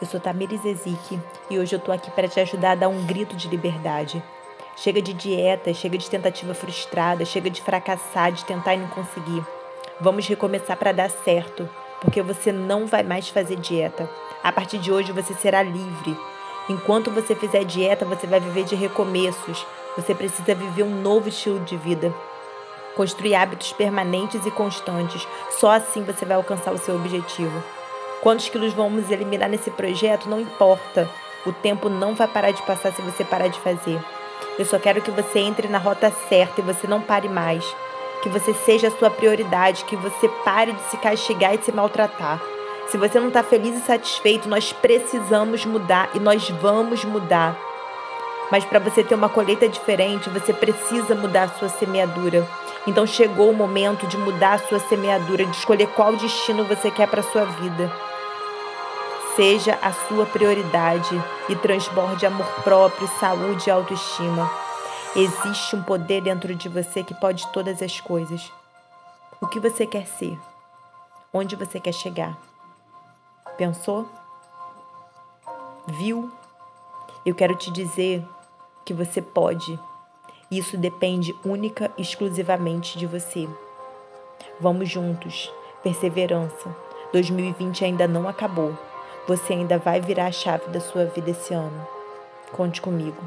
Eu sou Tamires Ezik e hoje eu tô aqui para te ajudar a dar um grito de liberdade. Chega de dieta, chega de tentativa frustrada, chega de fracassar, de tentar e não conseguir. Vamos recomeçar para dar certo, porque você não vai mais fazer dieta. A partir de hoje você será livre. Enquanto você fizer dieta, você vai viver de recomeços. Você precisa viver um novo estilo de vida. Construir hábitos permanentes e constantes. Só assim você vai alcançar o seu objetivo. Quantos quilos vamos eliminar nesse projeto não importa. O tempo não vai parar de passar se você parar de fazer. Eu só quero que você entre na rota certa e você não pare mais. Que você seja a sua prioridade, que você pare de se castigar e se maltratar. Se você não está feliz e satisfeito, nós precisamos mudar e nós vamos mudar. Mas para você ter uma colheita diferente, você precisa mudar a sua semeadura. Então chegou o momento de mudar a sua semeadura, de escolher qual destino você quer para sua vida seja a sua prioridade e transborde amor próprio, saúde e autoestima. Existe um poder dentro de você que pode todas as coisas. O que você quer ser? Onde você quer chegar? Pensou? Viu? Eu quero te dizer que você pode. Isso depende única e exclusivamente de você. Vamos juntos. Perseverança. 2020 ainda não acabou. Você ainda vai virar a chave da sua vida esse ano. Conte comigo.